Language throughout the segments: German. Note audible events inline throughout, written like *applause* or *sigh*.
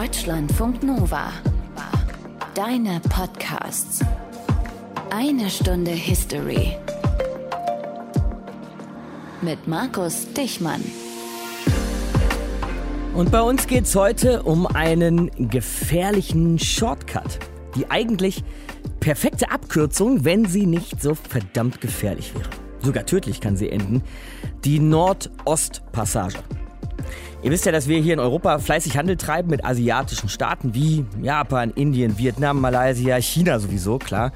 Deutschlandfunk Nova. Deine Podcasts. Eine Stunde History. Mit Markus Dichmann. Und bei uns geht es heute um einen gefährlichen Shortcut. Die eigentlich perfekte Abkürzung, wenn sie nicht so verdammt gefährlich wäre. Sogar tödlich kann sie enden. Die Nord-Ost-Passage. Ihr wisst ja, dass wir hier in Europa fleißig Handel treiben mit asiatischen Staaten wie Japan, Indien, Vietnam, Malaysia, China sowieso, klar.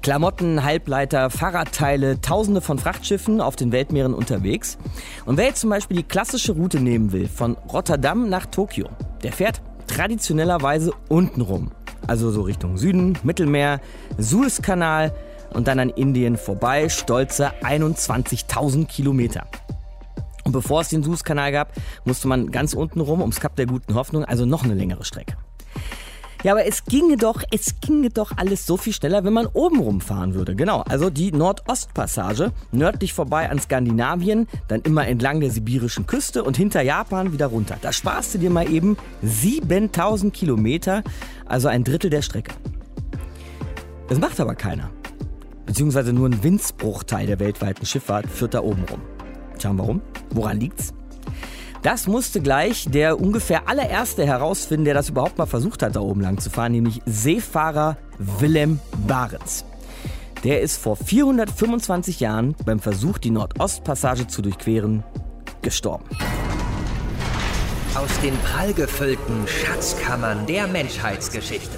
Klamotten, Halbleiter, Fahrradteile, tausende von Frachtschiffen auf den Weltmeeren unterwegs. Und wer jetzt zum Beispiel die klassische Route nehmen will, von Rotterdam nach Tokio, der fährt traditionellerweise untenrum. Also so Richtung Süden, Mittelmeer, Suezkanal und dann an Indien vorbei, stolze 21.000 Kilometer. Und bevor es den Suezkanal gab, musste man ganz unten rum ums Kap der Guten Hoffnung, also noch eine längere Strecke. Ja, aber es ginge doch, es ginge doch alles so viel schneller, wenn man oben rumfahren würde. Genau, also die Nordostpassage, nördlich vorbei an Skandinavien, dann immer entlang der sibirischen Küste und hinter Japan wieder runter. Da sparst du dir mal eben 7000 Kilometer, also ein Drittel der Strecke. Das macht aber keiner. Beziehungsweise nur ein Windsbruchteil der weltweiten Schifffahrt führt da oben rum. Tja, warum? Woran liegt's? Das musste gleich der ungefähr allererste herausfinden, der das überhaupt mal versucht hat, da oben lang zu fahren, nämlich Seefahrer Willem Barents. Der ist vor 425 Jahren beim Versuch, die Nordostpassage zu durchqueren, gestorben. Aus den prallgefüllten Schatzkammern der Menschheitsgeschichte.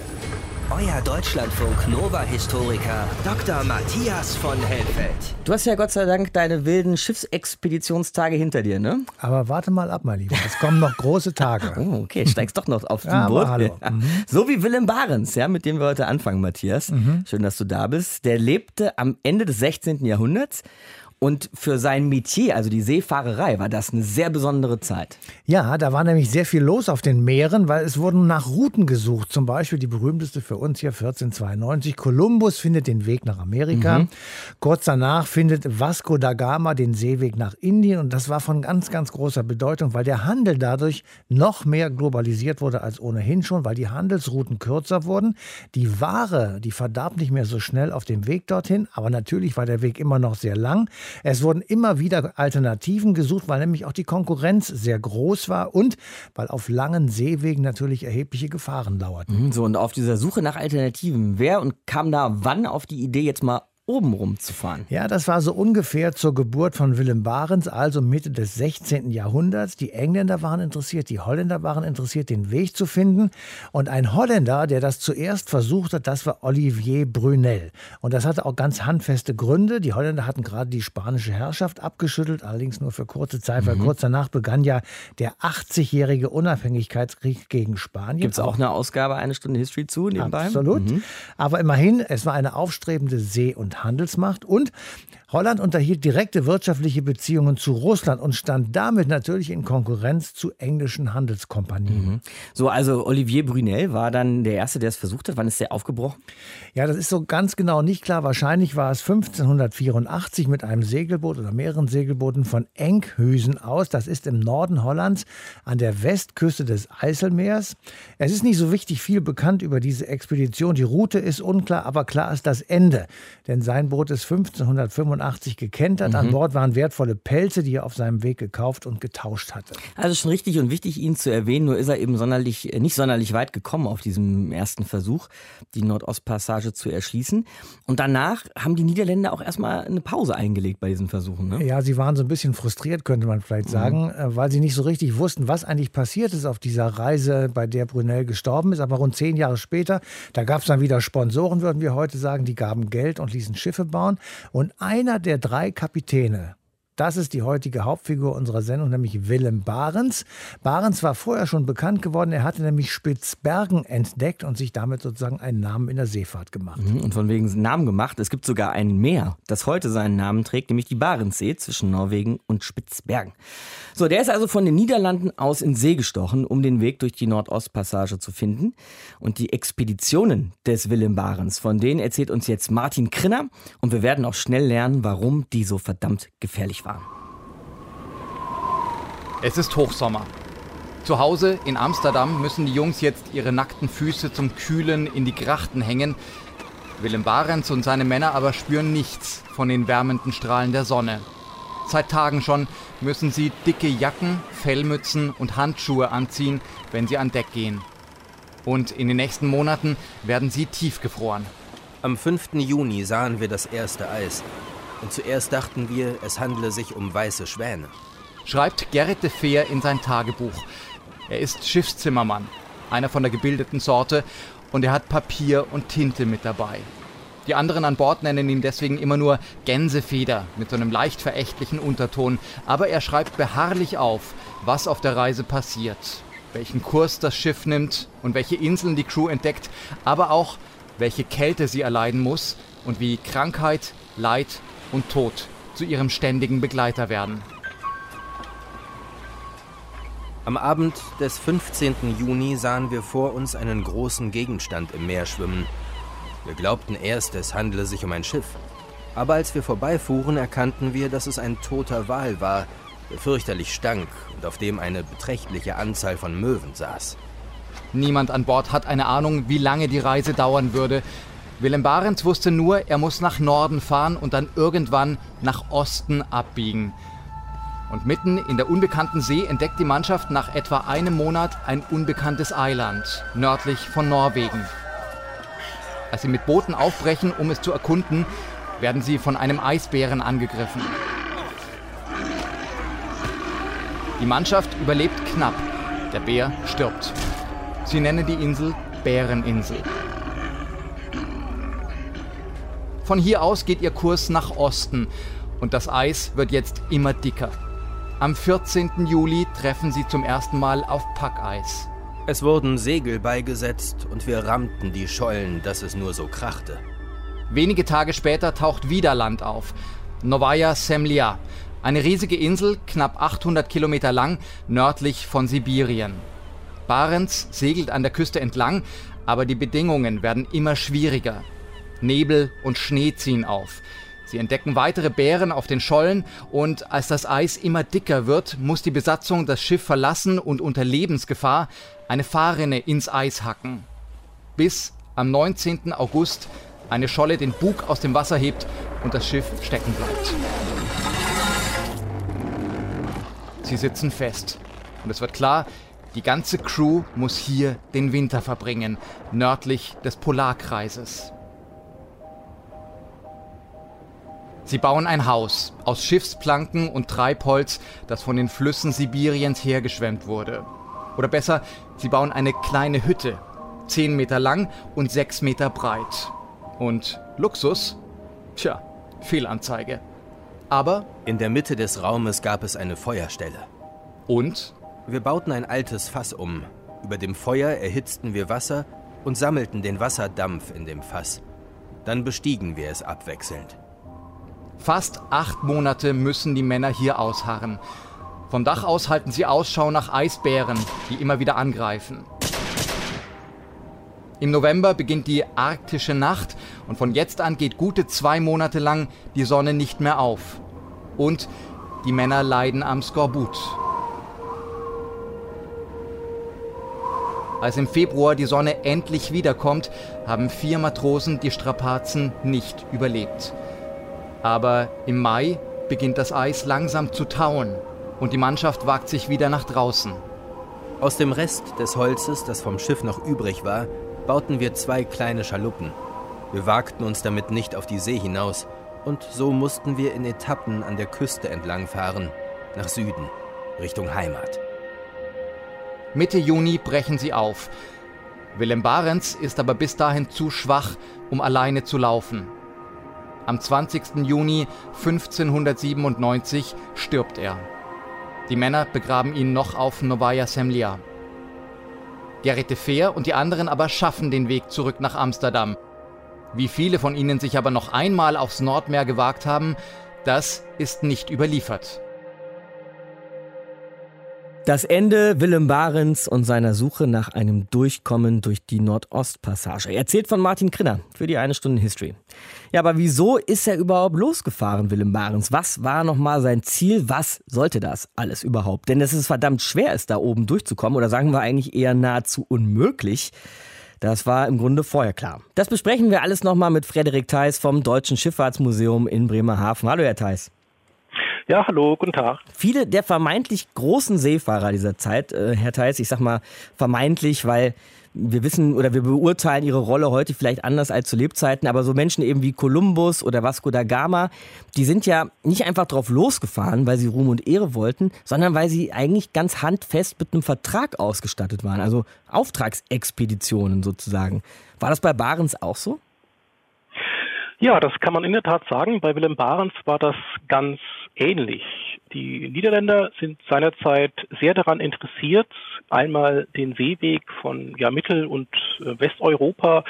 Euer Deutschlandfunk Nova-Historiker Dr. Matthias von Helfeld. Du hast ja Gott sei Dank deine wilden Schiffsexpeditionstage hinter dir, ne? Aber warte mal ab, mein Lieber. Es kommen noch große Tage. *laughs* Oh, okay, steigst doch noch auf Ja, den Boot. aber hallo. Mhm. So wie Willem Barents, ja, mit dem wir heute anfangen, Matthias. Mhm. Schön, dass du da bist. Der lebte am Ende des 16. Jahrhunderts. Und für sein Metier, also die Seefahrerei, war das eine sehr besondere Zeit. Ja, da war nämlich sehr viel los auf den Meeren, weil es wurden nach Routen gesucht. Zum Beispiel die berühmteste für uns hier 1492. Kolumbus findet den Weg nach Amerika. Kurz danach findet Vasco da Gama den Seeweg nach Indien. Und das war von ganz, ganz großer Bedeutung, weil der Handel dadurch noch mehr globalisiert wurde als ohnehin schon, weil die Handelsrouten kürzer wurden. Die Ware, die verdarb nicht mehr so schnell auf dem Weg dorthin. Aber natürlich war der Weg immer noch sehr lang. Es wurden immer wieder Alternativen gesucht, weil nämlich auch die Konkurrenz sehr groß war und weil auf langen Seewegen natürlich erhebliche Gefahren lauerten. Mhm, So, und auf dieser Suche nach Alternativen, wer und kam da wann auf die Idee, jetzt mal oben rumzufahren? Ja, das war so ungefähr zur Geburt von Willem Barents, also Mitte des 16. Jahrhunderts. Die Engländer waren interessiert, die Holländer waren interessiert, den Weg zu finden. Und ein Holländer, der das zuerst versucht hat, das war Olivier Brunel. Und das hatte auch ganz handfeste Gründe. Die Holländer hatten gerade die spanische Herrschaft abgeschüttelt, allerdings nur für kurze Zeit, weil kurz danach begann ja der 80-jährige Unabhängigkeitskrieg gegen Spanien. Gibt es auch eine Ausgabe, eine Stunde History zu nebenbei? Absolut. Aber immerhin, es war eine aufstrebende See- und Handelsmacht und Holland unterhielt direkte wirtschaftliche Beziehungen zu Russland und stand damit natürlich in Konkurrenz zu englischen Handelskompanien. So, also Olivier Brunel war dann der Erste, der es versucht hat. Wann ist der aufgebrochen? Ja, das ist so ganz genau nicht klar. Wahrscheinlich war es 1584 mit einem Segelboot oder mehreren Segelbooten von Enkhuizen aus. Das ist im Norden Hollands an der Westküste des Eiselmeers. Es ist nicht so wichtig viel bekannt über diese Expedition. Die Route ist unklar, aber klar ist das Ende. Denn sein Boot ist 1585 gekentert. An Bord waren wertvolle Pelze, die er auf seinem Weg gekauft und getauscht hatte. Also schon richtig und wichtig, ihn zu erwähnen, nur ist er eben sonderlich, nicht sonderlich weit gekommen auf diesem ersten Versuch, die Nordostpassage zu erschließen. Und danach haben die Niederländer auch erstmal eine Pause eingelegt bei diesen Versuchen. Ne? Ja, sie waren so ein bisschen frustriert, könnte man vielleicht sagen, äh, weil sie nicht so richtig wussten, was eigentlich passiert ist auf dieser Reise, bei der Brunel gestorben ist. Aber rund zehn Jahre später, da gab es dann wieder Sponsoren, würden wir heute sagen, die gaben Geld und ließen Schiffe bauen. Und einer der drei Kapitäne, das ist die heutige Hauptfigur unserer Sendung, nämlich Willem Barents. Barents war vorher schon bekannt geworden. Er hatte nämlich Spitzbergen entdeckt und sich damit sozusagen einen Namen in der Seefahrt gemacht. Mhm, Und von wegen Namen gemacht. Es gibt sogar ein Meer, das heute seinen Namen trägt, nämlich die Barentssee zwischen Norwegen und Spitzbergen. So, der ist also von den Niederlanden aus in See gestochen, um den Weg durch die Nordostpassage zu finden. Und die Expeditionen des Willem Barents, von denen erzählt uns jetzt Martin Krinner. Und wir werden auch schnell lernen, warum die so verdammt gefährlich waren. Es ist Hochsommer. Zu Hause in Amsterdam müssen die Jungs jetzt ihre nackten Füße zum Kühlen in die Grachten hängen. Willem Barents und seine Männer aber spüren nichts von den wärmenden Strahlen der Sonne. Seit Tagen schon müssen sie dicke Jacken, Fellmützen und Handschuhe anziehen, wenn sie an Deck gehen. Und in den nächsten Monaten werden sie tiefgefroren. Am 5. Juni sahen wir das erste Eis. Und zuerst dachten wir, es handle sich um weiße Schwäne. Schreibt Gerrit de Feer in sein Tagebuch. Er ist Schiffszimmermann, einer von der gebildeten Sorte, und er hat Papier und Tinte mit dabei. Die anderen an Bord nennen ihn deswegen immer nur Gänsefeder mit so einem leicht verächtlichen Unterton, aber er schreibt beharrlich auf, was auf der Reise passiert, welchen Kurs das Schiff nimmt und welche Inseln die Crew entdeckt, aber auch welche Kälte sie erleiden muss und wie Krankheit, Leid und Tod zu ihrem ständigen Begleiter werden. Am Abend des 15. Juni sahen wir vor uns einen großen Gegenstand im Meer schwimmen. Wir glaubten erst, es handle sich um ein Schiff. Aber als wir vorbeifuhren, erkannten wir, dass es ein toter Wal war, der fürchterlich stank und auf dem eine beträchtliche Anzahl von Möwen saß. Niemand an Bord hat eine Ahnung, wie lange die Reise dauern würde. Willem Barents wusste nur, er muss nach Norden fahren und dann irgendwann nach Osten abbiegen. Und mitten in der unbekannten See entdeckt die Mannschaft nach etwa einem Monat ein unbekanntes Eiland, nördlich von Norwegen. Als sie mit Booten aufbrechen, um es zu erkunden, werden sie von einem Eisbären angegriffen. Die Mannschaft überlebt knapp. Der Bär stirbt. Sie nennen die Insel Bäreninsel. Von hier aus geht ihr Kurs nach Osten und das Eis wird jetzt immer dicker. Am 14. Juli treffen sie zum ersten Mal auf Packeis. Es wurden Segel beigesetzt und wir rammten die Schollen, dass es nur so krachte. Wenige Tage später taucht wieder Land auf. Novaya Semlja, eine riesige Insel, knapp 800 Kilometer lang, nördlich von Sibirien. Barents segelt an der Küste entlang, aber die Bedingungen werden immer schwieriger. Nebel und Schnee ziehen auf. Sie entdecken weitere Bären auf den Schollen und als das Eis immer dicker wird, muss die Besatzung das Schiff verlassen und unter Lebensgefahr eine Fahrrinne ins Eis hacken. Bis am 19. August eine Scholle den Bug aus dem Wasser hebt und das Schiff stecken bleibt. Sie sitzen fest und es wird klar, die ganze Crew muss hier den Winter verbringen, nördlich des Polarkreises. Sie bauen ein Haus aus Schiffsplanken und Treibholz, das von den Flüssen Sibiriens hergeschwemmt wurde. Oder besser, sie bauen eine kleine Hütte, 10 Meter lang und 6 Meter breit. Und Luxus? Tja, Fehlanzeige. Aber in der Mitte des Raumes gab es eine Feuerstelle. Und? Wir bauten ein altes Fass um. Über dem Feuer erhitzten wir Wasser und sammelten den Wasserdampf in dem Fass. Dann bestiegen wir es abwechselnd. Fast acht Monate müssen die Männer hier ausharren. Vom Dach aus halten sie Ausschau nach Eisbären, die immer wieder angreifen. Im November beginnt die arktische Nacht und von jetzt an geht gute zwei Monate lang die Sonne nicht mehr auf. Und die Männer leiden am Skorbut. Als im Februar die Sonne endlich wiederkommt, haben vier Matrosen die Strapazen nicht überlebt. Aber im Mai beginnt das Eis langsam zu tauen und die Mannschaft wagt sich wieder nach draußen. Aus dem Rest des Holzes, das vom Schiff noch übrig war, bauten wir zwei kleine Schaluppen. Wir wagten uns damit nicht auf die See hinaus und so mussten wir in Etappen an der Küste entlangfahren, nach Süden, Richtung Heimat. Mitte Juni brechen sie auf. Willem Barents ist aber bis dahin zu schwach, um alleine zu laufen. Am 20. Juni 1597 stirbt er. Die Männer begraben ihn noch auf Novaya Semlja. Gerrit de Feer und die anderen aber schaffen den Weg zurück nach Amsterdam. Wie viele von ihnen sich aber noch einmal aufs Nordmeer gewagt haben, das ist nicht überliefert. Das Ende Willem Barents und seiner Suche nach einem Durchkommen durch die Nordostpassage. Erzählt von Martin Krinner für die eine Stunde History. Ja, aber wieso ist er überhaupt losgefahren, Willem Barents? Was war nochmal sein Ziel? Was sollte das alles überhaupt? Denn es ist verdammt schwer, es da oben durchzukommen oder sagen wir eigentlich eher nahezu unmöglich. Das war im Grunde vorher klar. Das besprechen wir alles nochmal mit Frederik Theis vom Deutschen Schifffahrtsmuseum in Bremerhaven. Hallo, Herr Theis. Ja, hallo, guten Tag. Viele der vermeintlich großen Seefahrer dieser Zeit, äh, Herr Theis, ich sag mal vermeintlich, weil wir wissen oder wir beurteilen ihre Rolle heute vielleicht anders als zu Lebzeiten, aber so Menschen eben wie Kolumbus oder Vasco da Gama, die sind ja nicht einfach drauf losgefahren, weil sie Ruhm und Ehre wollten, sondern weil sie eigentlich ganz handfest mit einem Vertrag ausgestattet waren, also Auftragsexpeditionen sozusagen. War das bei Barents auch so? Ja, das kann man in der Tat sagen. Bei Willem Barents war das ganz ähnlich. Die Niederländer sind seinerzeit sehr daran interessiert, einmal den Seeweg von ja, Mittel- und äh, Westeuropa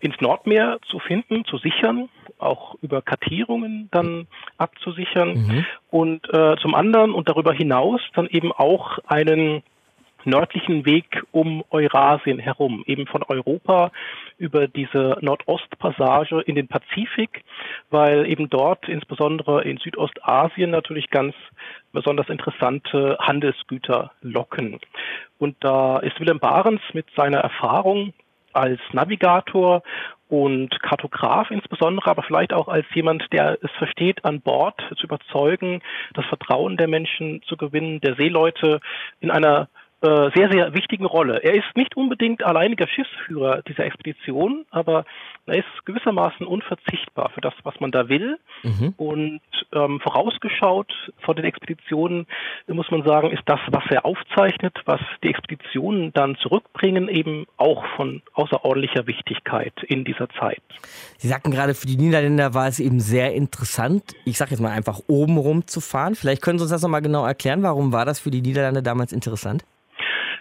ins Nordmeer zu finden, zu sichern, auch über Kartierungen dann abzusichern mhm. und äh, zum anderen und darüber hinaus dann eben auch einen nördlichen Weg um Eurasien herum, eben von Europa über diese Nordostpassage in den Pazifik, weil eben dort insbesondere in Südostasien natürlich ganz besonders interessante Handelsgüter locken. Und da ist Willem Barents mit seiner Erfahrung als Navigator und Kartograf insbesondere, aber vielleicht auch als jemand, der es versteht, an Bord zu überzeugen, das Vertrauen der Menschen zu gewinnen, der Seeleute in einer äh, sehr, sehr wichtigen Rolle. Er ist nicht unbedingt alleiniger Schiffsführer dieser Expedition, aber er ist gewissermaßen unverzichtbar für das, was man da will. Mhm. Und ähm, vorausgeschaut von den Expeditionen, muss man sagen, ist das, was er aufzeichnet, was die Expeditionen dann zurückbringen, eben auch von außerordentlicher Wichtigkeit in dieser Zeit. Sie sagten gerade, für die Niederländer war es eben sehr interessant, ich sage jetzt mal einfach oben rum zu fahren. Vielleicht können Sie uns das nochmal genau erklären. Warum war das für die Niederlande damals interessant?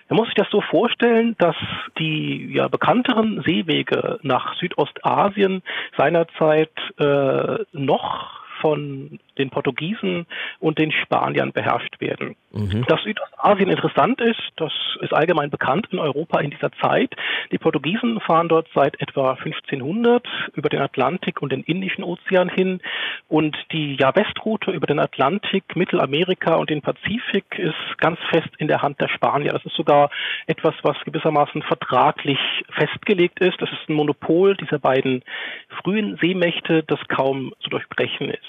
Man muss sich das so vorstellen, dass die ja, bekannteren Seewege nach Südostasien seinerzeit äh, noch von den Portugiesen und den Spaniern beherrscht werden. Mhm. Dass Südostasien interessant ist, das ist allgemein bekannt in Europa in dieser Zeit. Die Portugiesen fahren dort seit etwa 1500 über den Atlantik und den Indischen Ozean hin und die ja, Westroute über den Atlantik, Mittelamerika und den Pazifik ist ganz fest in der Hand der Spanier. Das ist sogar etwas, was gewissermaßen vertraglich festgelegt ist. Das ist ein Monopol dieser beiden frühen Seemächte, das kaum zu durchbrechen ist.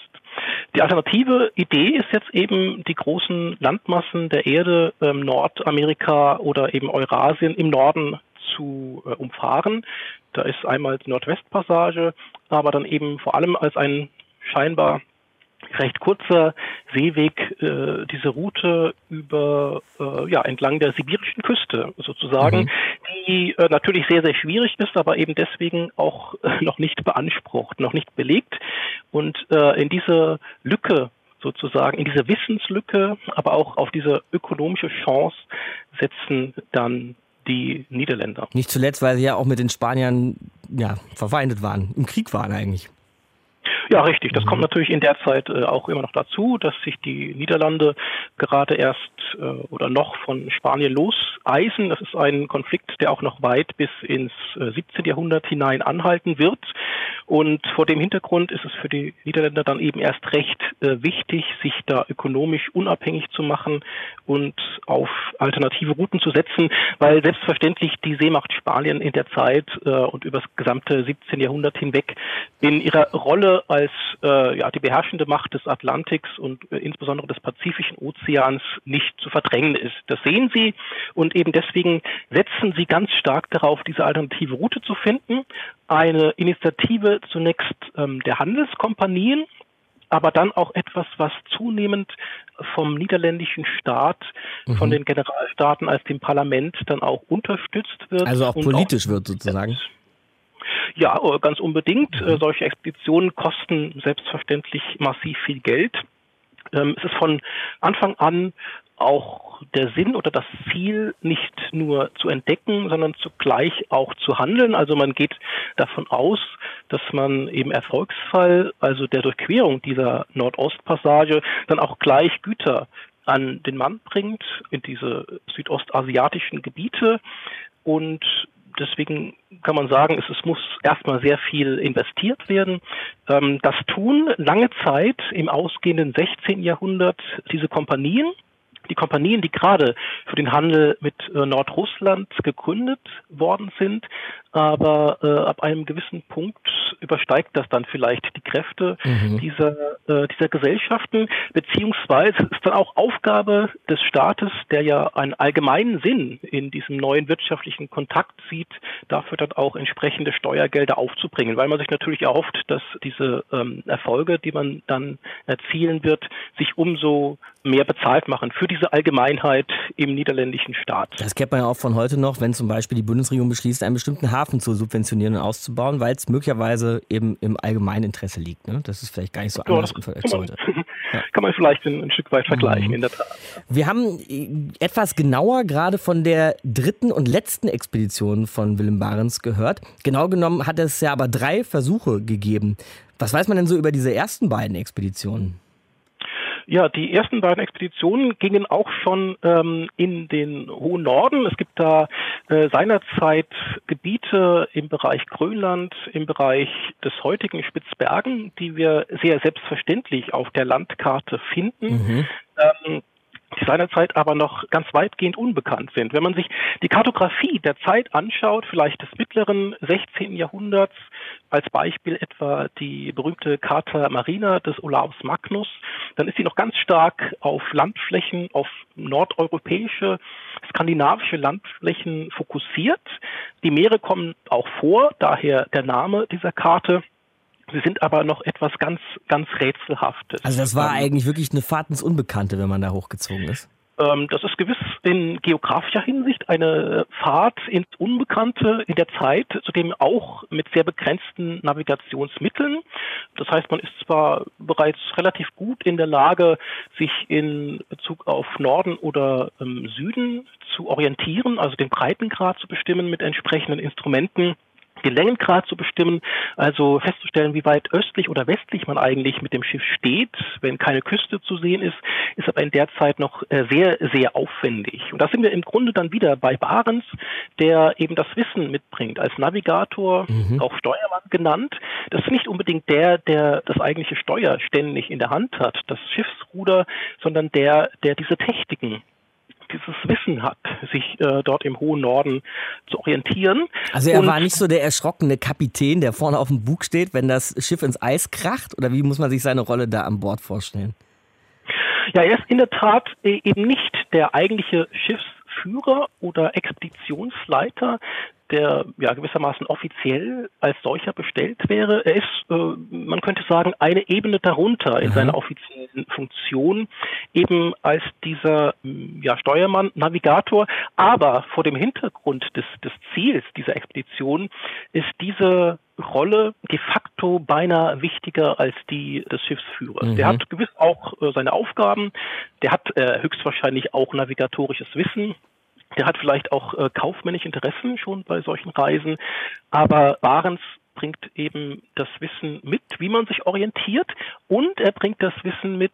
Die alternative Idee ist jetzt eben, die großen Landmassen der Erde, ähm, Nordamerika oder eben Eurasien im Norden zu äh, umfahren. Da ist einmal die Nordwestpassage, aber dann eben vor allem als ein scheinbar recht kurzer Seeweg äh, diese Route über äh, ja entlang der sibirischen Küste sozusagen, mhm. die äh, natürlich sehr sehr schwierig ist, aber eben deswegen auch äh, noch nicht beansprucht, noch nicht belegt und äh, in diese Lücke sozusagen in diese Wissenslücke, aber auch auf diese ökonomische Chance setzen dann die Niederländer. Nicht zuletzt, weil sie ja auch mit den Spaniern ja, verfeindet waren, im Krieg waren eigentlich. Ja, richtig. Das mhm. kommt natürlich in der Zeit äh, auch immer noch dazu, dass sich die Niederlande gerade erst äh, oder noch von Spanien loseisen. Das ist ein Konflikt, der auch noch weit bis ins äh, 17. Jahrhundert hinein anhalten wird. Und vor dem Hintergrund ist es für die Niederländer dann eben erst recht äh, wichtig, sich da ökonomisch unabhängig zu machen und auf alternative Routen zu setzen, weil selbstverständlich die Seemacht Spanien in der Zeit äh, und über das gesamte 17. Jahrhundert hinweg in ihrer Rolle als als äh, ja, die beherrschende Macht des Atlantiks und äh, insbesondere des Pazifischen Ozeans nicht zu verdrängen ist. Das sehen Sie und eben deswegen setzen Sie ganz stark darauf, diese alternative Route zu finden. Eine Initiative zunächst ähm, der Handelskompanien, aber dann auch etwas, was zunehmend vom niederländischen Staat, mhm. von den Generalstaaten als dem Parlament dann auch unterstützt wird. Also auch politisch auch wird sozusagen. Ja, äh, ganz unbedingt. Mhm. Solche Expeditionen kosten selbstverständlich massiv viel Geld. Ähm, es ist von Anfang an auch der Sinn oder das Ziel nicht nur zu entdecken, sondern zugleich auch zu handeln. Also man geht davon aus, dass man im Erfolgsfall, also der Durchquerung dieser Nordostpassage, dann auch gleich Güter an den Mann bringt in diese südostasiatischen Gebiete und deswegen kann man sagen, es, es muss erstmal sehr viel investiert werden. Ähm, das tun lange Zeit im ausgehenden 16. Jahrhundert diese Kompanien, die Kompanien, die gerade für den Handel mit äh, Nordrussland gegründet worden sind, aber äh, ab einem gewissen Punkt übersteigt das dann vielleicht die Kräfte mhm. dieser, äh, dieser Gesellschaften, beziehungsweise ist dann auch Aufgabe des Staates, der ja einen allgemeinen Sinn in diesem neuen wirtschaftlichen Kontakt sieht, dafür dann auch entsprechende Steuergelder aufzubringen, weil man sich natürlich erhofft, dass diese ähm, Erfolge, die man dann erzielen wird, sich umso mehr bezahlt machen für diese Allgemeinheit im niederländischen Staat. Das kennt man ja auch von heute noch, wenn zum Beispiel die Bundesregierung beschließt, einen bestimmten Hafen zu subventionieren und auszubauen, weil es möglicherweise eben im allgemeinen Interesse liegt. Ne? Das ist vielleicht gar nicht so ja, anders als heute. *laughs* Ja. Kann man vielleicht ein, ein, Stück weit vergleichen, mhm. in der Tat. Wir haben äh, etwas genauer gerade von der dritten und letzten Expedition von Willem Barents gehört. Genau genommen hat es ja aber drei Versuche gegeben. Was weiß man denn so über diese ersten beiden Expeditionen? Ja, die ersten beiden Expeditionen gingen auch schon ähm, in den hohen Norden. Es gibt da äh, seinerzeit Gebiete im Bereich Grönland, im Bereich des heutigen Spitzbergen, die wir sehr selbstverständlich auf der Landkarte finden. Mhm. Ähm, die seinerzeit aber noch ganz weitgehend unbekannt sind. Wenn man sich die Kartografie der Zeit anschaut, vielleicht des mittleren 16. Jahrhunderts, als Beispiel etwa die berühmte Carta Marina des Olaus Magnus, dann ist sie noch ganz stark auf Landflächen, auf nordeuropäische, skandinavische Landflächen fokussiert. Die Meere kommen auch vor, daher der Name dieser Karte. Sie sind aber noch etwas ganz, ganz Rätselhaftes. Also das war ähm, eigentlich wirklich eine Fahrt ins Unbekannte, wenn man da hochgezogen ist. Ähm, das ist gewiss in geografischer Hinsicht eine Fahrt ins Unbekannte in der Zeit, zudem auch mit sehr begrenzten Navigationsmitteln. Das heißt, man ist zwar bereits relativ gut in der Lage, sich in Bezug auf Norden oder ähm, Süden zu orientieren, also den Breitengrad zu bestimmen mit entsprechenden Instrumenten den Längengrad zu bestimmen, also festzustellen, wie weit östlich oder westlich man eigentlich mit dem Schiff steht, wenn keine Küste zu sehen ist, ist aber in der Zeit noch äh, sehr, sehr aufwendig. Und da sind wir im Grunde dann wieder bei Barents, der eben das Wissen mitbringt, als Navigator, mhm. auch Steuermann genannt. Das ist nicht unbedingt der, der das eigentliche Steuer ständig in der Hand hat, das Schiffsruder, sondern der, der diese Techniken dieses Wissen hat, sich äh, dort im hohen Norden zu orientieren. Also er Und, war nicht so der erschrockene Kapitän, der vorne auf dem Bug steht, wenn das Schiff ins Eis kracht? Oder wie muss man sich seine Rolle da an Bord vorstellen? Ja, er ist in der Tat äh, eben nicht der eigentliche Schiffsführer oder Expeditionsleiter, der ja gewissermaßen offiziell als solcher bestellt wäre. Er ist, äh, man könnte sagen, eine Ebene darunter in mhm. seiner offiziellen Funktion, eben als dieser ja, Steuermann, Navigator. Aber vor dem Hintergrund des, des Ziels dieser Expedition ist diese Rolle de facto beinahe wichtiger als die des Schiffsführers. Mhm. Der hat gewiss auch äh, seine Aufgaben, der hat äh, höchstwahrscheinlich auch navigatorisches Wissen, der hat vielleicht auch äh, kaufmännische Interessen schon bei solchen Reisen, aber Barents bringt eben das Wissen mit, wie man sich orientiert und er bringt das Wissen mit,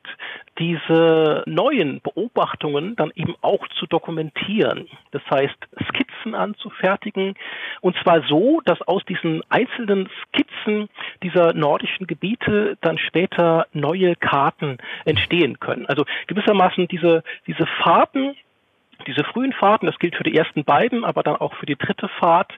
diese neuen Beobachtungen dann eben auch zu dokumentieren. Das heißt, Skizzen anzufertigen und zwar so, dass aus diesen einzelnen Skizzen dieser nordischen Gebiete dann später neue Karten entstehen können. Also gewissermaßen diese, diese Fahrten diese frühen Fahrten, das gilt für die ersten beiden, aber dann auch für die dritte Fahrt,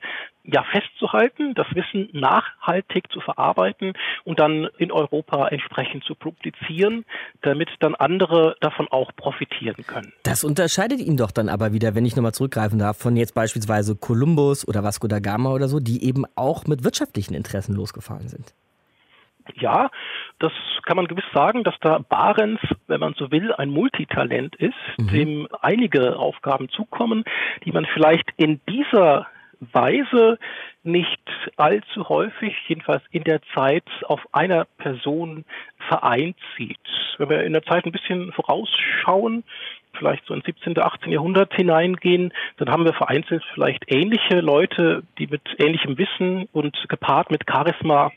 ja festzuhalten, das Wissen nachhaltig zu verarbeiten und dann in Europa entsprechend zu publizieren, damit dann andere davon auch profitieren können. Das unterscheidet ihn doch dann aber wieder, wenn ich nochmal zurückgreifen darf, von jetzt beispielsweise Kolumbus oder Vasco da Gama oder so, die eben auch mit wirtschaftlichen Interessen losgefahren sind. Ja, das kann man gewiss sagen, dass da Barents, wenn man so will, ein Multitalent ist, mhm. dem einige Aufgaben zukommen, die man vielleicht in dieser Weise nicht allzu häufig, jedenfalls in der Zeit, auf einer Person vereint sieht. Wenn wir in der Zeit ein bisschen vorausschauen, vielleicht so ins 17., 18. Jahrhundert hineingehen, dann haben wir vereinzelt vielleicht ähnliche Leute, die mit ähnlichem Wissen und gepaart mit Charisma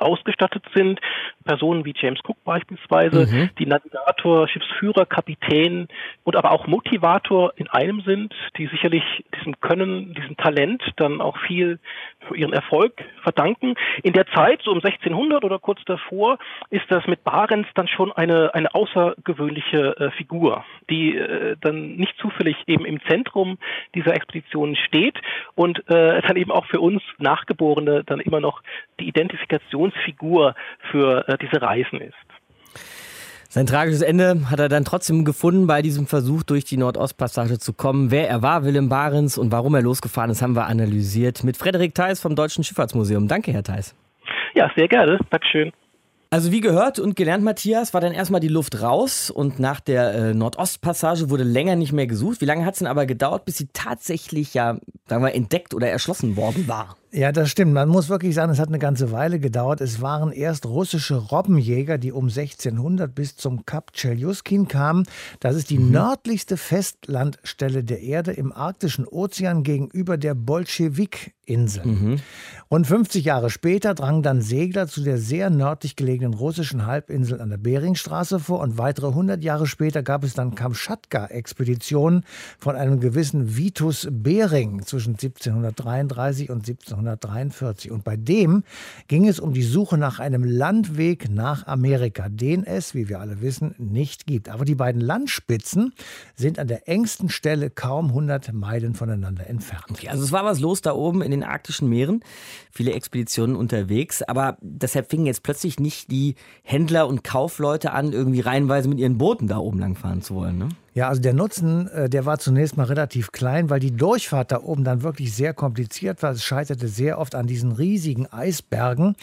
ausgestattet sind. Personen wie James Cook beispielsweise, mhm. die Navigator, Schiffsführer, Kapitän und aber auch Motivator in einem sind, die sicherlich diesem Können, diesem Talent dann auch viel für ihren Erfolg verdanken. In der Zeit, so um 1600 oder kurz davor, ist das mit Barents dann schon eine, eine außergewöhnliche äh, Figur, die äh, dann nicht zufällig eben im Zentrum dieser Expedition steht und äh, dann eben auch für uns Nachgeborene dann immer noch die Identifikationsfigur für äh, diese Reisen ist. Sein tragisches Ende hat er dann trotzdem gefunden bei diesem Versuch, durch die Nordostpassage zu kommen. Wer er war, Willem Barens, und warum er losgefahren ist, haben wir analysiert mit Frederik Theis vom Deutschen Schifffahrtsmuseum. Danke, Herr Theis. Ja, sehr gerne. Dankeschön. Also wie gehört und gelernt, Matthias, war dann erstmal die Luft raus und nach der äh, Nordostpassage wurde länger nicht mehr gesucht. Wie lange hat es denn aber gedauert, bis sie tatsächlich ja, sagen wir, entdeckt oder erschlossen worden war? Ja, das stimmt. Man muss wirklich sagen, es hat eine ganze Weile gedauert. Es waren erst russische Robbenjäger, die um 1600 bis zum Kap Chelyuskin kamen. Das ist die mhm. nördlichste Festlandstelle der Erde im arktischen Ozean gegenüber der Bolschewik-Insel. Mhm. Und 50 Jahre später drangen dann Segler zu der sehr nördlich gelegenen russischen Halbinsel an der Beringstraße vor und weitere 100 Jahre später gab es dann Kamtschatka-Expeditionen von einem gewissen Vitus Bering zwischen 1733 und 1700 1943. Und bei dem ging es um die Suche nach einem Landweg nach Amerika, den es, wie wir alle wissen, nicht gibt. Aber die beiden Landspitzen sind an der engsten Stelle kaum 100 Meilen voneinander entfernt. Okay, also es war was los da oben in den arktischen Meeren, viele Expeditionen unterwegs, aber deshalb fingen jetzt plötzlich nicht die Händler und Kaufleute an, irgendwie reihenweise mit ihren Booten da oben langfahren zu wollen. Ne? Ja, also der Nutzen, äh, der war zunächst mal relativ klein, weil die Durchfahrt da oben dann wirklich sehr kompliziert war. Es scheiterte sehr oft an diesen riesigen Eisbergen.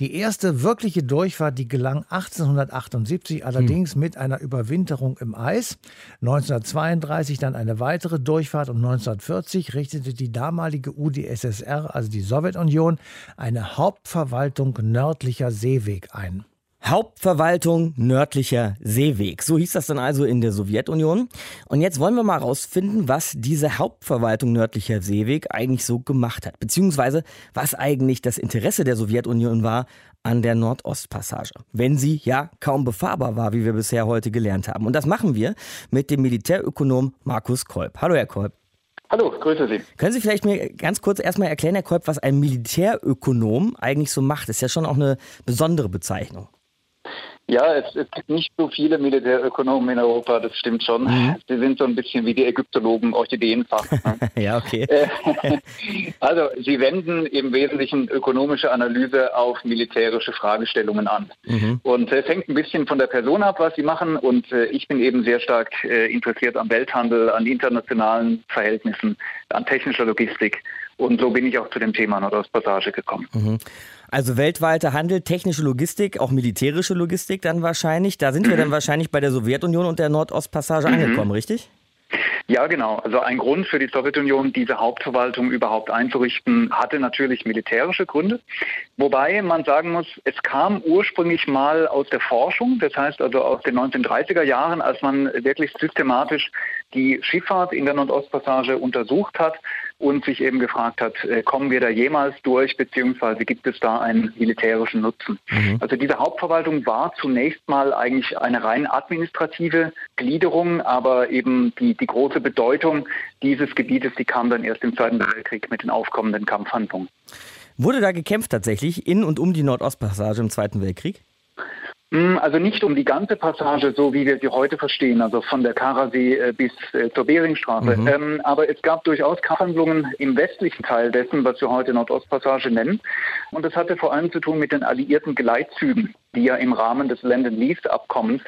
Die erste wirkliche Durchfahrt, die gelang 1878, allerdings hm. mit einer Überwinterung im Eis. 1932 dann eine weitere Durchfahrt und 1940 richtete die damalige UdSSR, also die Sowjetunion, eine Hauptverwaltung nördlicher Seeweg ein. Hauptverwaltung nördlicher Seeweg. So hieß das dann also in der Sowjetunion. Und jetzt wollen wir mal herausfinden, was diese Hauptverwaltung nördlicher Seeweg eigentlich so gemacht hat. Beziehungsweise, was eigentlich das Interesse der Sowjetunion war an der Nordostpassage. Wenn sie ja kaum befahrbar war, wie wir bisher heute gelernt haben. Und das machen wir mit dem Militärökonom Markus Kolb. Hallo, Herr Kolb. Hallo, grüße Sie. Können Sie vielleicht mir ganz kurz erstmal erklären, Herr Kolb, was ein Militärökonom eigentlich so macht? Das ist ja schon auch eine besondere Bezeichnung. Ja, es, es, gibt nicht so viele Militärökonomen in Europa, das stimmt schon. Mhm. Sie sind so ein bisschen wie die Ägyptologen, Orchideenfach. Ne? *laughs* ja, okay. Äh, *laughs* also, sie wenden im Wesentlichen ökonomische Analyse auf militärische Fragestellungen an. Mhm. Und es hängt ein bisschen von der Person ab, was sie machen. Und äh, ich bin eben sehr stark äh, interessiert am Welthandel, an internationalen Verhältnissen, an technischer Logistik. Und so bin ich auch zu dem Thema Nordostpassage gekommen. Mhm. Also weltweiter Handel, technische Logistik, auch militärische Logistik dann wahrscheinlich. Da sind wir dann wahrscheinlich bei der Sowjetunion und der Nordostpassage mhm. angekommen, richtig? Ja, genau. Also ein Grund für die Sowjetunion, diese Hauptverwaltung überhaupt einzurichten, hatte natürlich militärische Gründe. Wobei man sagen muss, es kam ursprünglich mal aus der Forschung, das heißt also aus den 1930er Jahren, als man wirklich systematisch die Schifffahrt in der Nordostpassage untersucht hat und sich eben gefragt hat, äh, kommen wir da jemals durch, beziehungsweise gibt es da einen militärischen Nutzen. Mhm. Also diese Hauptverwaltung war zunächst mal eigentlich eine rein administrative Gliederung, aber eben die, die große Bedeutung dieses Gebietes, die kam dann erst im Zweiten Weltkrieg mit den aufkommenden Kampfhandlungen. Wurde da gekämpft tatsächlich in und um die Nordostpassage im Zweiten Weltkrieg? Hm, also nicht um die ganze Passage, so wie wir sie heute verstehen, also von der Karasee äh, bis äh, zur Beringstraße. Mhm. Ähm, aber es gab durchaus Kampfhandlungen im westlichen Teil dessen, was wir heute Nordostpassage nennen. Und das hatte vor allem zu tun mit den alliierten Geleitzügen, die ja im Rahmen des Land-and-Lease-Abkommens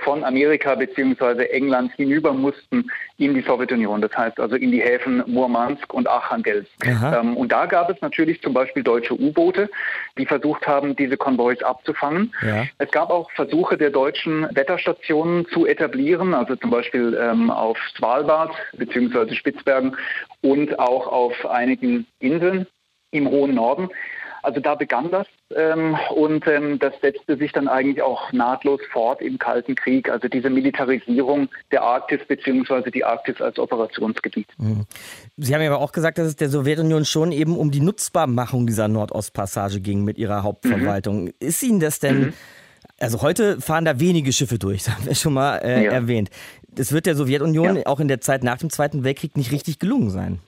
von Amerika bzw. England hinüber mussten in die Sowjetunion, das heißt also in die Häfen Murmansk und Archangelsk. Ähm, und da gab es natürlich zum Beispiel deutsche U-Boote, die versucht haben, diese Konvois abzufangen. Ja. Es gab auch Versuche der deutschen Wetterstationen zu etablieren, also zum Beispiel ähm, auf Svalbard bzw. Spitzbergen und auch auf einigen Inseln im hohen Norden. also da begann das ähm, und ähm, das setzte sich dann eigentlich auch nahtlos fort im Kalten Krieg, also diese Militarisierung der Arktis beziehungsweise die Arktis als Operationsgebiet. Mhm. Sie haben ja aber auch gesagt, dass es der Sowjetunion schon eben um die Nutzbarmachung dieser Nordostpassage ging mit ihrer Hauptverwaltung. Mhm. Ist Ihnen das denn... Mhm. Also heute fahren da wenige Schiffe durch, *laughs* das haben wir schon mal äh, ja. erwähnt. Das wird der Sowjetunion ja. auch in der Zeit nach dem Zweiten Weltkrieg nicht richtig gelungen sein.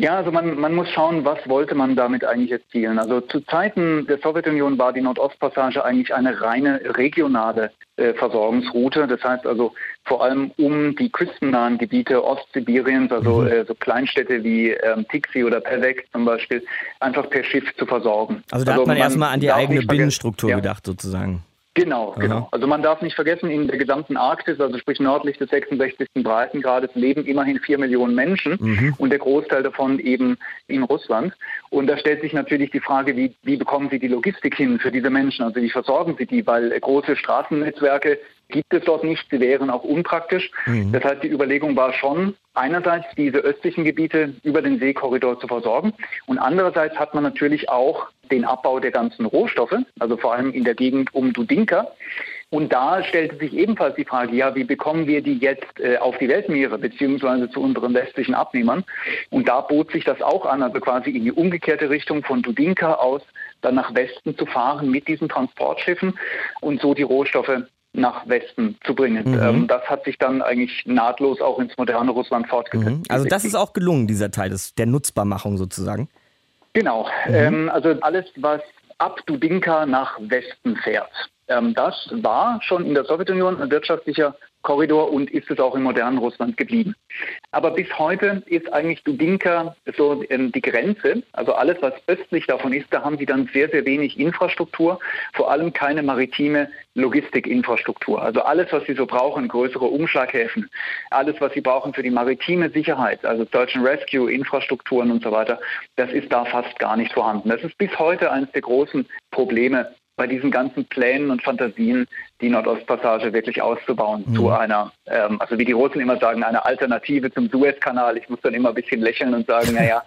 Ja, also man, man muss schauen, was wollte man damit eigentlich erzielen. Also zu Zeiten der Sowjetunion war die Nordostpassage eigentlich eine reine regionale äh, Versorgungsroute. Das heißt also vor allem um die küstennahen Gebiete Ostsibiriens, also mhm. äh, so Kleinstädte wie ähm, Tixi oder Pevek zum Beispiel, einfach per Schiff zu versorgen. Also da also hat man, man erstmal an die eigene Binnenstruktur ja. gedacht sozusagen. Genau, Aha. genau. Also man darf nicht vergessen, in der gesamten Arktis, also sprich nördlich des 66. Breitengrades, leben immerhin vier Millionen Menschen mhm. und der Großteil davon eben in Russland. Und da stellt sich natürlich die Frage, wie, wie bekommen Sie die Logistik hin für diese Menschen? Also wie versorgen Sie die? Weil große Straßennetzwerke gibt es dort nicht, sie wären auch unpraktisch. Mhm. Das heißt, die Überlegung war schon, einerseits diese östlichen Gebiete über den Seekorridor zu versorgen und andererseits hat man natürlich auch den Abbau der ganzen Rohstoffe, also vor allem in der Gegend um Dudinka. Und da stellte sich ebenfalls die Frage, ja, wie bekommen wir die jetzt äh, auf die Weltmeere beziehungsweise zu unseren westlichen Abnehmern? Und da bot sich das auch an, also quasi in die umgekehrte Richtung von Dudinka aus dann nach Westen zu fahren mit diesen Transportschiffen und so die Rohstoffe nach Westen zu bringen. Mhm. Ähm, das hat sich dann eigentlich nahtlos auch ins moderne Russland fortgesetzt. Mhm. Also das ist auch gelungen, dieser Teil des, der Nutzbarmachung sozusagen. Genau. Mhm. Ähm, also alles, was ab Dubinka nach Westen fährt. Ähm, das war schon in der Sowjetunion ein wirtschaftlicher Korridor und ist es auch im modernen Russland geblieben. Aber bis heute ist eigentlich Dubinka so ähm, die Grenze. Also alles, was östlich davon ist, da haben sie dann sehr, sehr wenig Infrastruktur, vor allem keine maritime Logistikinfrastruktur. Also alles, was sie so brauchen, größere Umschlaghäfen, alles, was sie brauchen für die maritime Sicherheit, also Search and Rescue, Infrastrukturen und so weiter, das ist da fast gar nicht vorhanden. Das ist bis heute eines der großen Probleme bei diesen ganzen Plänen und Fantasien die Nordostpassage wirklich auszubauen mhm. zu einer, ähm, also wie die Russen immer sagen, eine Alternative zum Suezkanal. Ich muss dann immer ein bisschen lächeln und sagen, naja,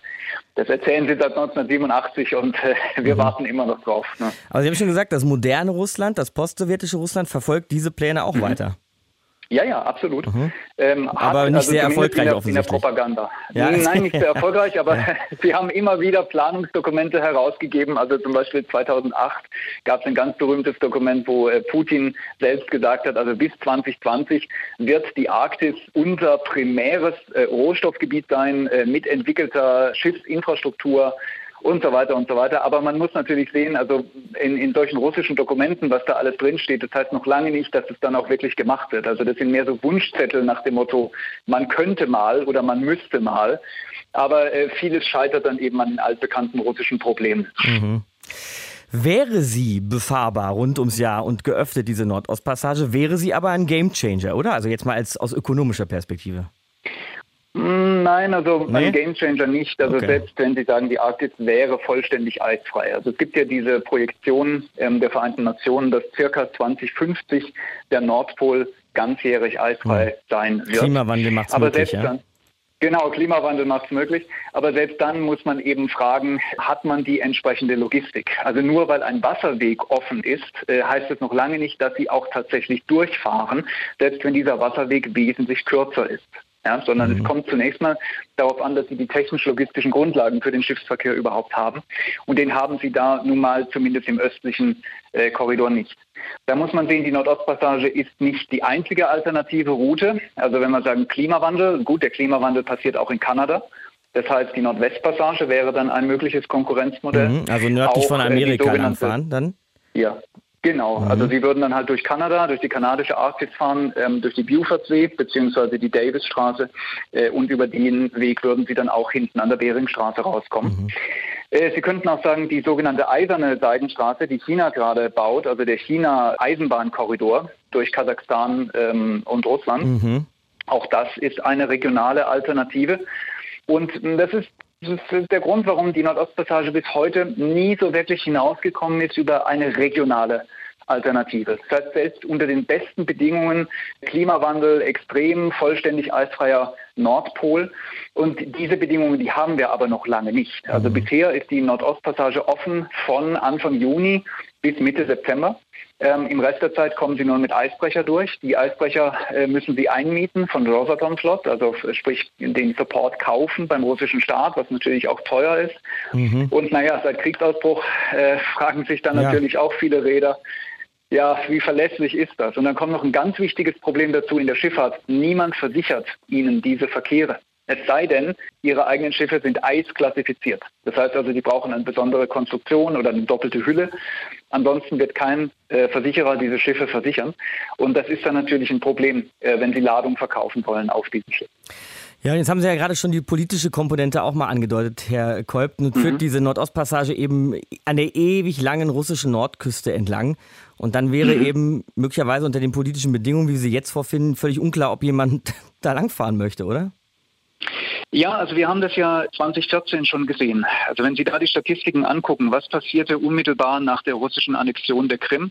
das erzählen sie seit 1987 und äh, wir mhm. warten immer noch drauf. Ne? Aber Sie haben schon gesagt, das moderne Russland, das postsowjetische Russland verfolgt diese Pläne auch mhm. weiter. Ja, ja, absolut. Mhm. Ähm, aber nicht also sehr erfolgreich in der, in der Propaganda. Ja. Nein, nicht sehr *laughs* erfolgreich, aber ja. *laughs* sie haben immer wieder Planungsdokumente herausgegeben. Also zum Beispiel 2008 gab es ein ganz berühmtes Dokument, wo äh, Putin selbst gesagt hat, also bis 2020 wird die Arktis unser primäres äh, Rohstoffgebiet sein, äh, mit entwickelter Schiffsinfrastruktur, und so weiter und so weiter. Aber man muss natürlich sehen, also in, in solchen russischen Dokumenten, was da alles drinsteht, das heißt noch lange nicht, dass es dann auch wirklich gemacht wird. Also das sind mehr so Wunschzettel nach dem Motto, man könnte mal oder man müsste mal. Aber äh, vieles scheitert dann eben an den altbekannten russischen Problemen. Mhm. Wäre sie befahrbar rund ums Jahr und geöffnet, diese Nordostpassage, wäre sie aber ein Gamechanger, oder? Also jetzt mal als, aus ökonomischer Perspektive. Hm, nein, also nee? ein Gamechanger nicht. Also okay. selbst wenn Sie sagen, die Arktis wäre vollständig eisfrei. Also es gibt ja diese Projektion ähm, der Vereinten Nationen, dass circa 2050 der Nordpol ganzjährig eisfrei hm. sein wird. Klimawandel macht es möglich, ja? Dann, Genau, Klimawandel macht es möglich. Aber selbst dann muss man eben fragen, hat man die entsprechende Logistik? Also nur weil ein Wasserweg offen ist, äh, heißt es noch lange nicht, dass sie auch tatsächlich durchfahren, selbst wenn dieser Wasserweg wesentlich kürzer ist ja, sondern mhm. es kommt zunächst mal darauf an, dass sie die technisch-logistischen Grundlagen für den Schiffsverkehr überhaupt haben. Und den haben sie da nun mal zumindest im östlichen äh, Korridor nicht. Da muss man sehen, die Nordostpassage ist nicht die einzige alternative Route. Also wenn wir sagen Klimawandel, gut, der Klimawandel passiert auch in Kanada. Das heißt, die Nordwestpassage wäre dann ein mögliches Konkurrenzmodell. Mhm, also nördlich auch, von äh, Amerika äh, fahren dann? Ja, Genau, mhm. also sie würden dann halt durch Kanada, durch die kanadische Arktis fahren, ähm, durch die Beaufortsee beziehungsweise die Davisstraße äh, und über den Weg würden sie dann auch hinten an der Beringstraße rauskommen. Mhm. Äh, sie könnten auch sagen, die sogenannte eiserne Seidenstraße, die China gerade baut, also der China-Eisenbahnkorridor durch Kasachstan ähm, und Russland, mhm. auch das ist eine regionale Alternative. Und das ist das ist der Grund, warum die Nordostpassage bis heute nie so wirklich hinausgekommen ist über eine regionale Alternative. Das heißt, selbst unter den besten Bedingungen, Klimawandel, extrem vollständig eisfreier Nordpol. Und diese Bedingungen, die haben wir aber noch lange nicht. Also mhm. bisher ist die Nordostpassage offen von Anfang Juni bis Mitte September. Ähm, Im Rest der Zeit kommen sie nur mit Eisbrecher durch. Die Eisbrecher äh, müssen sie einmieten von Rosatom Flot, also sprich den Support kaufen beim russischen Staat, was natürlich auch teuer ist. Mhm. Und naja, seit Kriegsausbruch äh, fragen sich dann ja. natürlich auch viele Räder, ja, wie verlässlich ist das? Und dann kommt noch ein ganz wichtiges Problem dazu in der Schifffahrt. Niemand versichert ihnen diese Verkehre. Es sei denn, ihre eigenen Schiffe sind eisklassifiziert. Das heißt also, die brauchen eine besondere Konstruktion oder eine doppelte Hülle. Ansonsten wird kein äh, Versicherer diese Schiffe versichern. Und das ist dann natürlich ein Problem, äh, wenn sie Ladung verkaufen wollen auf diesen Schiffen. Ja, jetzt haben Sie ja gerade schon die politische Komponente auch mal angedeutet, Herr Kolb. Nun führt mhm. diese Nordostpassage eben an der ewig langen russischen Nordküste entlang. Und dann wäre mhm. eben möglicherweise unter den politischen Bedingungen, wie wir sie jetzt vorfinden, völlig unklar, ob jemand *laughs* da langfahren möchte, oder? Ja, also wir haben das ja 2014 schon gesehen. Also wenn Sie da die Statistiken angucken, was passierte unmittelbar nach der russischen Annexion der Krim?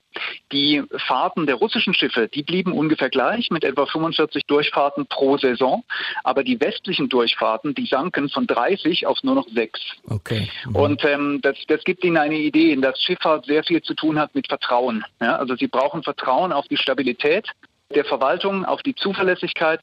Die Fahrten der russischen Schiffe, die blieben ungefähr gleich mit etwa 45 Durchfahrten pro Saison, aber die westlichen Durchfahrten, die sanken von 30 auf nur noch sechs. Okay. Mhm. Und ähm, das, das gibt Ihnen eine Idee, dass Schifffahrt sehr viel zu tun hat mit Vertrauen. Ja, also Sie brauchen Vertrauen auf die Stabilität der Verwaltung, auf die Zuverlässigkeit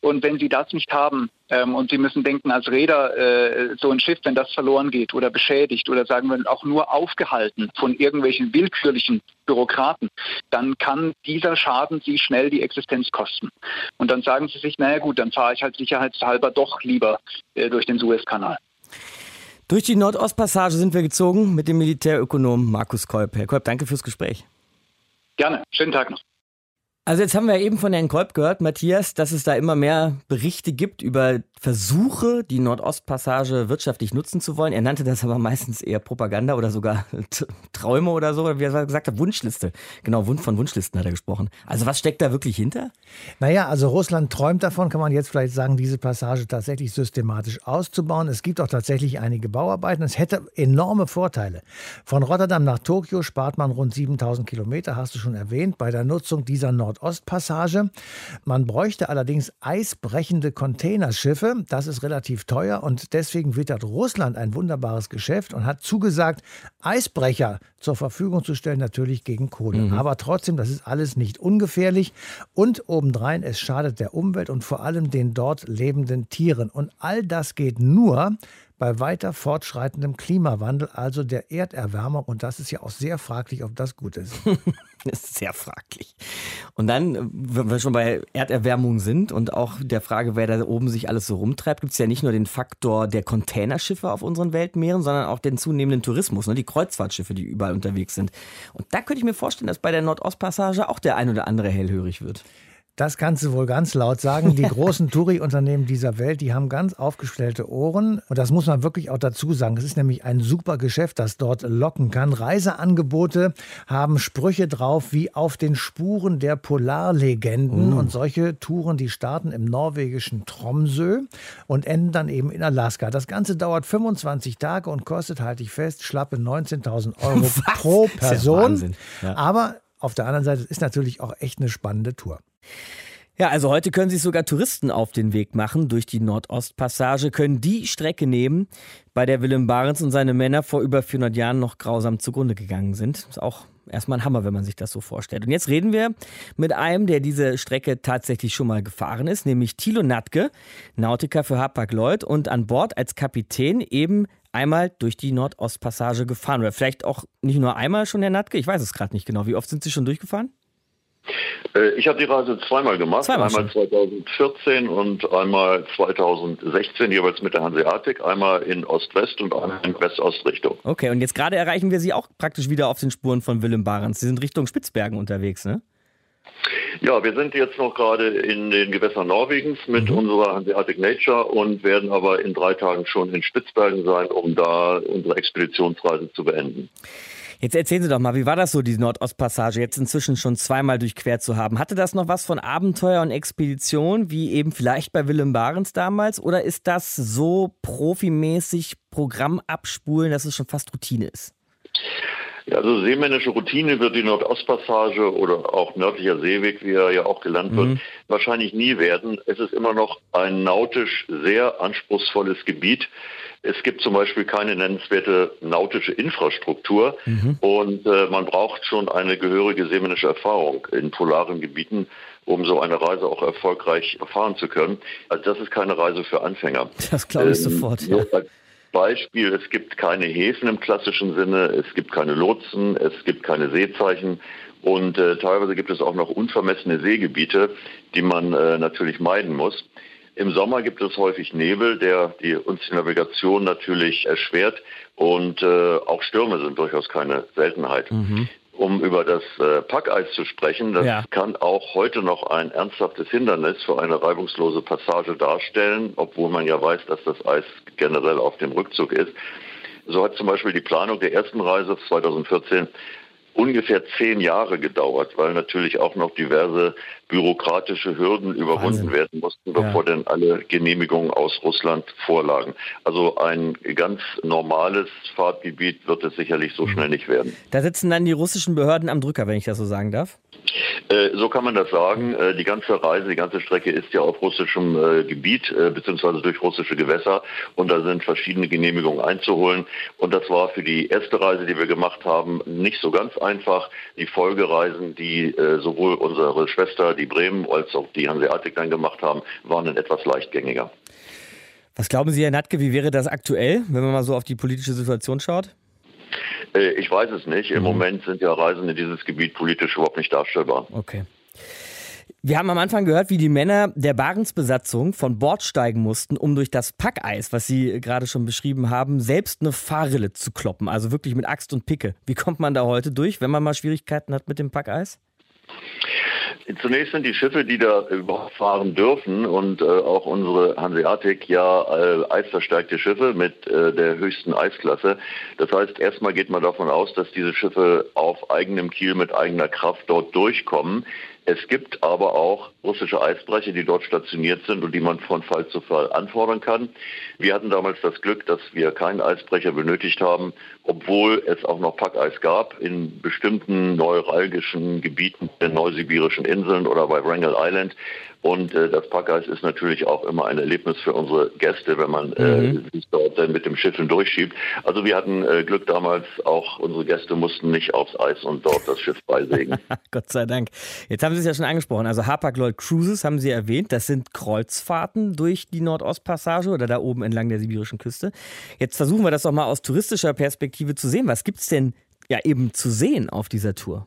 und wenn Sie das nicht haben ähm, und Sie müssen denken, als Räder, äh, so ein Schiff, wenn das verloren geht oder beschädigt oder sagen wir auch nur aufgehalten von irgendwelchen willkürlichen Bürokraten, dann kann dieser Schaden Sie schnell die Existenz kosten. Und dann sagen Sie sich, naja gut, dann fahre ich halt sicherheitshalber doch lieber äh, durch den Suezkanal. Durch die Nordostpassage sind wir gezogen mit dem Militärökonom Markus Kolb. Herr Kolb, danke fürs Gespräch. Gerne. Schönen Tag noch. Also jetzt haben wir eben von Herrn Kolb gehört, Matthias, dass es da immer mehr Berichte gibt über Versuche, die Nordostpassage wirtschaftlich nutzen zu wollen. Er nannte das aber meistens eher Propaganda oder sogar *laughs* Träume oder so, wie er gesagt hat, Wunschliste. Genau, von Wunschlisten hat er gesprochen. Also was steckt da wirklich hinter? Naja, also Russland träumt davon, kann man jetzt vielleicht sagen, diese Passage tatsächlich systematisch auszubauen. Es gibt auch tatsächlich einige Bauarbeiten. Es hätte enorme Vorteile. Von Rotterdam nach Tokio spart man rund 7000 Kilometer, hast du schon erwähnt, bei der Nutzung dieser Nordostpassage. Man bräuchte allerdings eisbrechende Containerschiffe das ist relativ teuer und deswegen wittert Russland ein wunderbares Geschäft und hat zugesagt, Eisbrecher zur Verfügung zu stellen, natürlich gegen Kohle. Mhm. Aber trotzdem, das ist alles nicht ungefährlich und obendrein, es schadet der Umwelt und vor allem den dort lebenden Tieren. Und all das geht nur, bei weiter fortschreitendem Klimawandel, also der Erderwärmung. Und das ist ja auch sehr fraglich, ob das gut ist. *laughs* das ist sehr fraglich. Und dann, wenn wir schon bei Erderwärmung sind und auch der Frage, wer da oben sich alles so rumtreibt, gibt es ja nicht nur den Faktor der Containerschiffe auf unseren Weltmeeren, sondern auch den zunehmenden Tourismus, ne? die Kreuzfahrtschiffe, die überall unterwegs sind. Und da könnte ich mir vorstellen, dass bei der Nordostpassage auch der ein oder andere hellhörig wird. Das kannst du wohl ganz laut sagen. Die *laughs* großen Touri-Unternehmen dieser Welt, die haben ganz aufgestellte Ohren. Und das muss man wirklich auch dazu sagen. Es ist nämlich ein super Geschäft, das dort locken kann. Reiseangebote haben Sprüche drauf wie auf den Spuren der Polarlegenden. Mm. Und solche Touren, die starten im norwegischen Tromsø und enden dann eben in Alaska. Das Ganze dauert 25 Tage und kostet, halte ich fest, schlappe 19.000 *laughs* Euro Was? pro Person. Ja ja. Aber auf der anderen Seite ist natürlich auch echt eine spannende Tour. Ja, also heute können sich sogar Touristen auf den Weg machen durch die Nordostpassage, können die Strecke nehmen, bei der Willem Barents und seine Männer vor über 400 Jahren noch grausam zugrunde gegangen sind. Ist auch erstmal ein Hammer, wenn man sich das so vorstellt. Und jetzt reden wir mit einem, der diese Strecke tatsächlich schon mal gefahren ist, nämlich Thilo Natke, Nautiker für Hapag-Lloyd und an Bord als Kapitän eben einmal durch die Nordostpassage gefahren. Oder vielleicht auch nicht nur einmal schon, Herr Natke, ich weiß es gerade nicht genau. Wie oft sind Sie schon durchgefahren? Äh, ich habe die Reise zweimal gemacht. Zweimal einmal schon. 2014 und einmal 2016, jeweils mit der Hanseatic. Einmal in Ost-West und einmal in West-Ost-Richtung. Okay, und jetzt gerade erreichen wir Sie auch praktisch wieder auf den Spuren von Willem Barents. Sie sind Richtung Spitzbergen unterwegs, ne? Ja, wir sind jetzt noch gerade in den Gewässern Norwegens mit mhm. unserer Hanseatic Nature und werden aber in drei Tagen schon in Spitzbergen sein, um da unsere Expeditionsreise zu beenden. Jetzt erzählen Sie doch mal, wie war das so, die Nordostpassage jetzt inzwischen schon zweimal durchquert zu haben? Hatte das noch was von Abenteuer und Expedition, wie eben vielleicht bei Willem Barents damals? Oder ist das so profimäßig Programm abspulen, dass es schon fast Routine ist? Ja, also seemännische Routine wird die Nordostpassage oder auch nördlicher Seeweg, wie er ja auch genannt wird, mhm. wahrscheinlich nie werden. Es ist immer noch ein nautisch sehr anspruchsvolles Gebiet. Es gibt zum Beispiel keine nennenswerte nautische Infrastruktur mhm. und äh, man braucht schon eine gehörige seemännische Erfahrung in polaren Gebieten, um so eine Reise auch erfolgreich fahren zu können. Also das ist keine Reise für Anfänger. Das glaube ich ähm, sofort. Ja. Beispiel, es gibt keine Häfen im klassischen Sinne, es gibt keine Lotsen, es gibt keine Seezeichen und äh, teilweise gibt es auch noch unvermessene Seegebiete, die man äh, natürlich meiden muss. Im Sommer gibt es häufig Nebel, der die, uns die Navigation natürlich erschwert und äh, auch Stürme sind durchaus keine Seltenheit. Mhm um über das äh, Packeis zu sprechen. Das ja. kann auch heute noch ein ernsthaftes Hindernis für eine reibungslose Passage darstellen, obwohl man ja weiß, dass das Eis generell auf dem Rückzug ist. So hat zum Beispiel die Planung der ersten Reise 2014 ungefähr zehn Jahre gedauert, weil natürlich auch noch diverse bürokratische Hürden überwunden Wahnsinn. werden mussten, bevor ja. denn alle Genehmigungen aus Russland vorlagen. Also ein ganz normales Fahrtgebiet wird es sicherlich so mhm. schnell nicht werden. Da sitzen dann die russischen Behörden am Drücker, wenn ich das so sagen darf? Äh, so kann man das sagen. Äh, die ganze Reise, die ganze Strecke ist ja auf russischem äh, Gebiet beziehungsweise durch russische Gewässer und da sind verschiedene Genehmigungen einzuholen. Und das war für die erste Reise, die wir gemacht haben, nicht so ganz einfach. Die Folgereisen, die sowohl unsere Schwester, die Bremen, als auch die Hanseatic dann gemacht haben, waren dann etwas leichtgängiger. Was glauben Sie, Herr Natke, wie wäre das aktuell, wenn man mal so auf die politische Situation schaut? Äh, ich weiß es nicht. Im mhm. Moment sind ja Reisen in dieses Gebiet politisch überhaupt nicht darstellbar. Okay. Wir haben am Anfang gehört, wie die Männer der Barensbesatzung von Bord steigen mussten, um durch das Packeis, was Sie gerade schon beschrieben haben, selbst eine Fahrrille zu kloppen. Also wirklich mit Axt und Picke. Wie kommt man da heute durch, wenn man mal Schwierigkeiten hat mit dem Packeis? Zunächst sind die Schiffe, die da überhaupt fahren dürfen und äh, auch unsere Hanseatic ja äh, eisverstärkte Schiffe mit äh, der höchsten Eisklasse. Das heißt, erstmal geht man davon aus, dass diese Schiffe auf eigenem Kiel mit eigener Kraft dort durchkommen. Es gibt aber auch russische Eisbrecher, die dort stationiert sind und die man von Fall zu Fall anfordern kann. Wir hatten damals das Glück, dass wir keinen Eisbrecher benötigt haben, obwohl es auch noch Packeis gab in bestimmten neuralgischen Gebieten der neusibirischen Inseln oder bei Wrangell Island. Und äh, das Packeis ist natürlich auch immer ein Erlebnis für unsere Gäste, wenn man äh, mhm. sich dort dann mit dem Schiff hindurchschiebt. Also wir hatten äh, Glück damals, auch unsere Gäste mussten nicht aufs Eis und dort das Schiff beisegeln. *laughs* Gott sei Dank. Jetzt haben Sie es ja schon angesprochen. Also Hapag-Lloyd Cruises haben Sie erwähnt. Das sind Kreuzfahrten durch die Nordostpassage oder da oben entlang der sibirischen Küste. Jetzt versuchen wir das doch mal aus touristischer Perspektive zu sehen. Was gibt es denn ja eben zu sehen auf dieser Tour?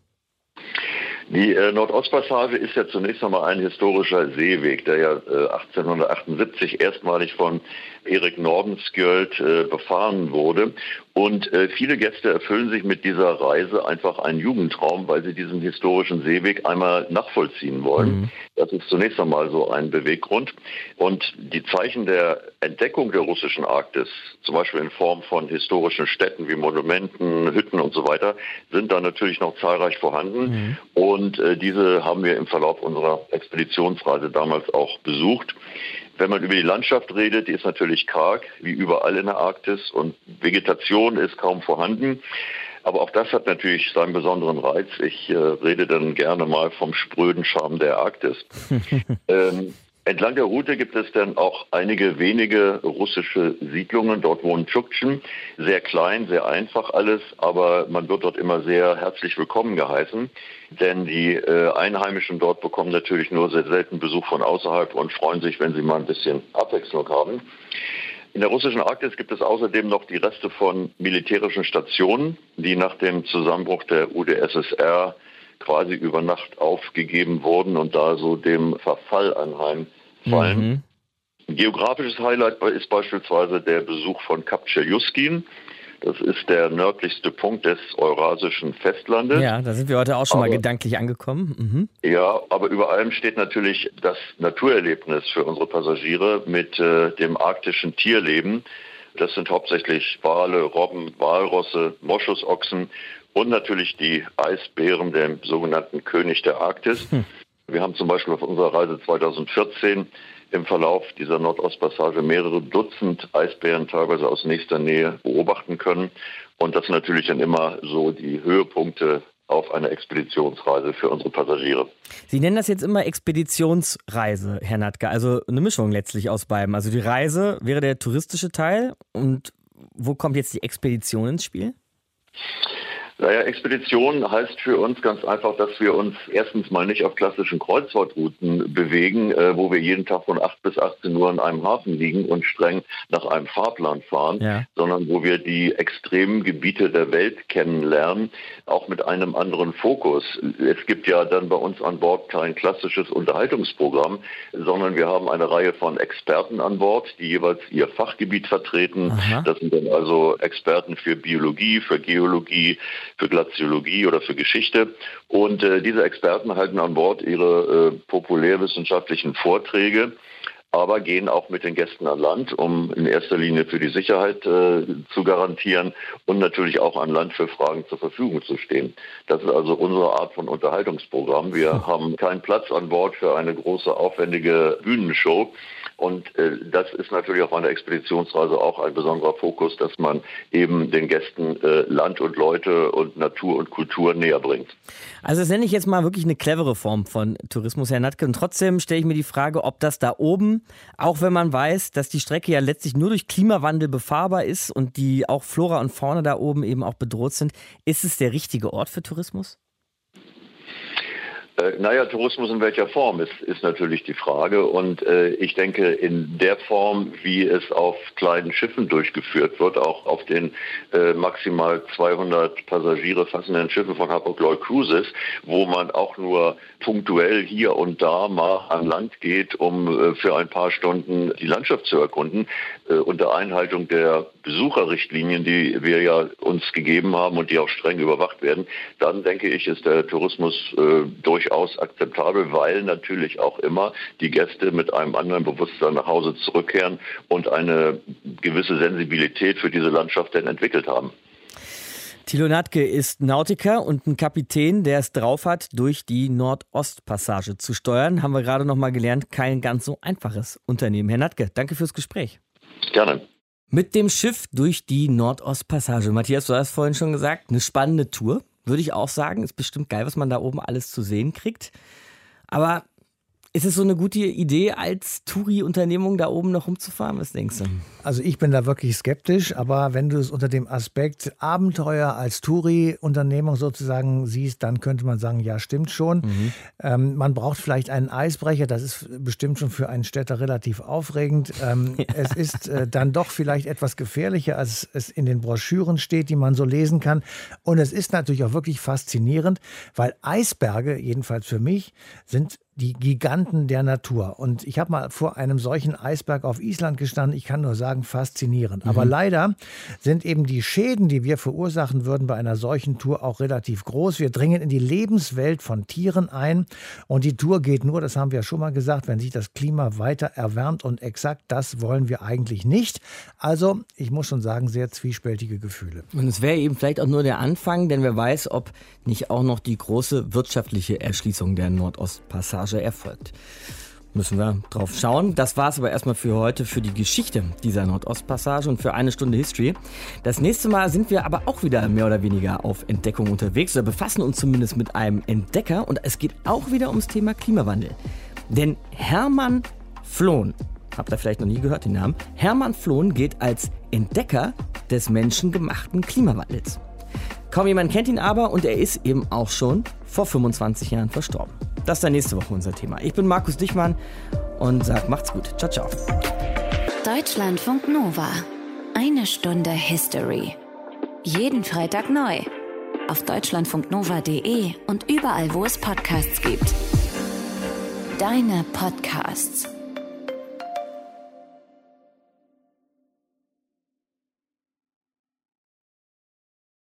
Die äh, Nordostpassage ist ja zunächst einmal ein historischer Seeweg, der ja äh, 1878 erstmalig von Erik Nordenskjöld äh, befahren wurde. Und äh, viele Gäste erfüllen sich mit dieser Reise einfach einen Jugendtraum, weil sie diesen historischen Seeweg einmal nachvollziehen wollen. Mhm. Das ist zunächst einmal so ein Beweggrund. Und die Zeichen der Entdeckung der russischen Arktis, zum Beispiel in Form von historischen Städten wie Monumenten, Hütten und so weiter, sind da natürlich noch zahlreich vorhanden. Mhm. Und äh, diese haben wir im Verlauf unserer Expeditionsreise damals auch besucht. Wenn man über die Landschaft redet, die ist natürlich karg, wie überall in der Arktis, und Vegetation ist kaum vorhanden. Aber auch das hat natürlich seinen besonderen Reiz. Ich äh, rede dann gerne mal vom spröden Charme der Arktis. *laughs* ähm, Entlang der Route gibt es dann auch einige wenige russische Siedlungen. Dort wohnen Tschuktschen. Sehr klein, sehr einfach alles, aber man wird dort immer sehr herzlich willkommen geheißen. Denn die äh, Einheimischen dort bekommen natürlich nur sehr selten Besuch von außerhalb und freuen sich, wenn sie mal ein bisschen Abwechslung haben. In der russischen Arktis gibt es außerdem noch die Reste von militärischen Stationen, die nach dem Zusammenbruch der UdSSR quasi über Nacht aufgegeben wurden und da so dem Verfall anheimfallen. Mhm. Geografisches Highlight ist beispielsweise der Besuch von Kap Chelyuskin. Das ist der nördlichste Punkt des eurasischen Festlandes. Ja, da sind wir heute auch schon aber, mal gedanklich angekommen. Mhm. Ja, aber über allem steht natürlich das Naturerlebnis für unsere Passagiere mit äh, dem arktischen Tierleben. Das sind hauptsächlich Wale, Robben, Walrosse, Moschusochsen und natürlich die Eisbären, dem sogenannten König der Arktis. Hm. Wir haben zum Beispiel auf unserer Reise 2014 im Verlauf dieser Nordostpassage mehrere Dutzend Eisbären teilweise aus nächster Nähe beobachten können. Und das sind natürlich dann immer so die Höhepunkte auf einer Expeditionsreise für unsere Passagiere. Sie nennen das jetzt immer Expeditionsreise, Herr Natke, also eine Mischung letztlich aus beiden. Also die Reise wäre der touristische Teil und wo kommt jetzt die Expedition ins Spiel? Naja, Expedition heißt für uns ganz einfach, dass wir uns erstens mal nicht auf klassischen Kreuzfahrtrouten bewegen, äh, wo wir jeden Tag von 8 bis 18 Uhr in einem Hafen liegen und streng nach einem Fahrplan fahren, ja. sondern wo wir die extremen Gebiete der Welt kennenlernen, auch mit einem anderen Fokus. Es gibt ja dann bei uns an Bord kein klassisches Unterhaltungsprogramm, sondern wir haben eine Reihe von Experten an Bord, die jeweils ihr Fachgebiet vertreten. Aha. Das sind dann also Experten für Biologie, für Geologie, für Glaziologie oder für Geschichte. Und äh, diese Experten halten an Bord ihre äh, populärwissenschaftlichen Vorträge aber gehen auch mit den Gästen an Land, um in erster Linie für die Sicherheit äh, zu garantieren und natürlich auch an Land für Fragen zur Verfügung zu stehen. Das ist also unsere Art von Unterhaltungsprogramm. Wir *laughs* haben keinen Platz an Bord für eine große, aufwendige Bühnenshow. Und äh, das ist natürlich auf einer Expeditionsreise auch ein besonderer Fokus, dass man eben den Gästen äh, Land und Leute und Natur und Kultur näher bringt. Also das nenne ich jetzt mal wirklich eine clevere Form von Tourismus, Herr Natke. Und trotzdem stelle ich mir die Frage, ob das da oben, auch wenn man weiß, dass die Strecke ja letztlich nur durch Klimawandel befahrbar ist und die auch Flora und Fauna da oben eben auch bedroht sind, ist es der richtige Ort für Tourismus? Äh, naja, Tourismus in welcher Form ist, ist natürlich die Frage. Und äh, ich denke, in der Form, wie es auf kleinen Schiffen durchgeführt wird, auch auf den äh, maximal 200 Passagiere fassenden Schiffen von Hapag-Lloyd Cruises, wo man auch nur punktuell hier und da mal an Land geht, um äh, für ein paar Stunden die Landschaft zu erkunden, äh, unter Einhaltung der Besucherrichtlinien, die wir ja uns gegeben haben und die auch streng überwacht werden, dann denke ich, ist der Tourismus äh, durchaus akzeptabel, weil natürlich auch immer die Gäste mit einem anderen Bewusstsein nach Hause zurückkehren und eine gewisse Sensibilität für diese Landschaft denn entwickelt haben. Thilo Natke ist Nautiker und ein Kapitän, der es drauf hat, durch die Nordostpassage zu steuern. Haben wir gerade noch mal gelernt, kein ganz so einfaches Unternehmen. Herr Natke, danke fürs Gespräch. Gerne. Mit dem Schiff durch die Nordostpassage. Matthias, du hast vorhin schon gesagt, eine spannende Tour, würde ich auch sagen. Ist bestimmt geil, was man da oben alles zu sehen kriegt. Aber ist es so eine gute Idee, als Touri-Unternehmung da oben noch rumzufahren? Was denkst du? Also ich bin da wirklich skeptisch, aber wenn du es unter dem Aspekt Abenteuer als Touri-Unternehmung sozusagen siehst, dann könnte man sagen, ja, stimmt schon. Mhm. Ähm, man braucht vielleicht einen Eisbrecher, das ist bestimmt schon für einen Städter relativ aufregend. Ähm, *laughs* ja. Es ist äh, dann doch vielleicht etwas gefährlicher, als es in den Broschüren steht, die man so lesen kann. Und es ist natürlich auch wirklich faszinierend, weil Eisberge, jedenfalls für mich, sind die Giganten der Natur. Und ich habe mal vor einem solchen Eisberg auf Island gestanden. Ich kann nur sagen, faszinierend. Mhm. Aber leider sind eben die Schäden, die wir verursachen würden bei einer solchen Tour, auch relativ groß. Wir dringen in die Lebenswelt von Tieren ein. Und die Tour geht nur, das haben wir ja schon mal gesagt, wenn sich das Klima weiter erwärmt. Und exakt das wollen wir eigentlich nicht. Also, ich muss schon sagen, sehr zwiespältige Gefühle. Und es wäre eben vielleicht auch nur der Anfang, denn wer weiß, ob nicht auch noch die große wirtschaftliche Erschließung der Nordostpassage Passage erfolgt. Müssen wir drauf schauen. Das war es aber erstmal für heute für die Geschichte dieser Nordostpassage und für eine Stunde History. Das nächste Mal sind wir aber auch wieder mehr oder weniger auf Entdeckung unterwegs oder befassen uns zumindest mit einem Entdecker und es geht auch wieder ums Thema Klimawandel. Denn Hermann Flohn, habt ihr vielleicht noch nie gehört den Namen? Hermann Flohn gilt als Entdecker des menschengemachten Klimawandels. Kaum jemand kennt ihn aber und er ist eben auch schon vor 25 Jahren verstorben. Das ist dann nächste Woche unser Thema. Ich bin Markus Dichmann und sag macht's gut. Ciao, ciao. Deutschlandfunk Nova. Eine Stunde History. Jeden Freitag neu. Auf deutschlandfunknova.de und überall, wo es Podcasts gibt. Deine Podcasts.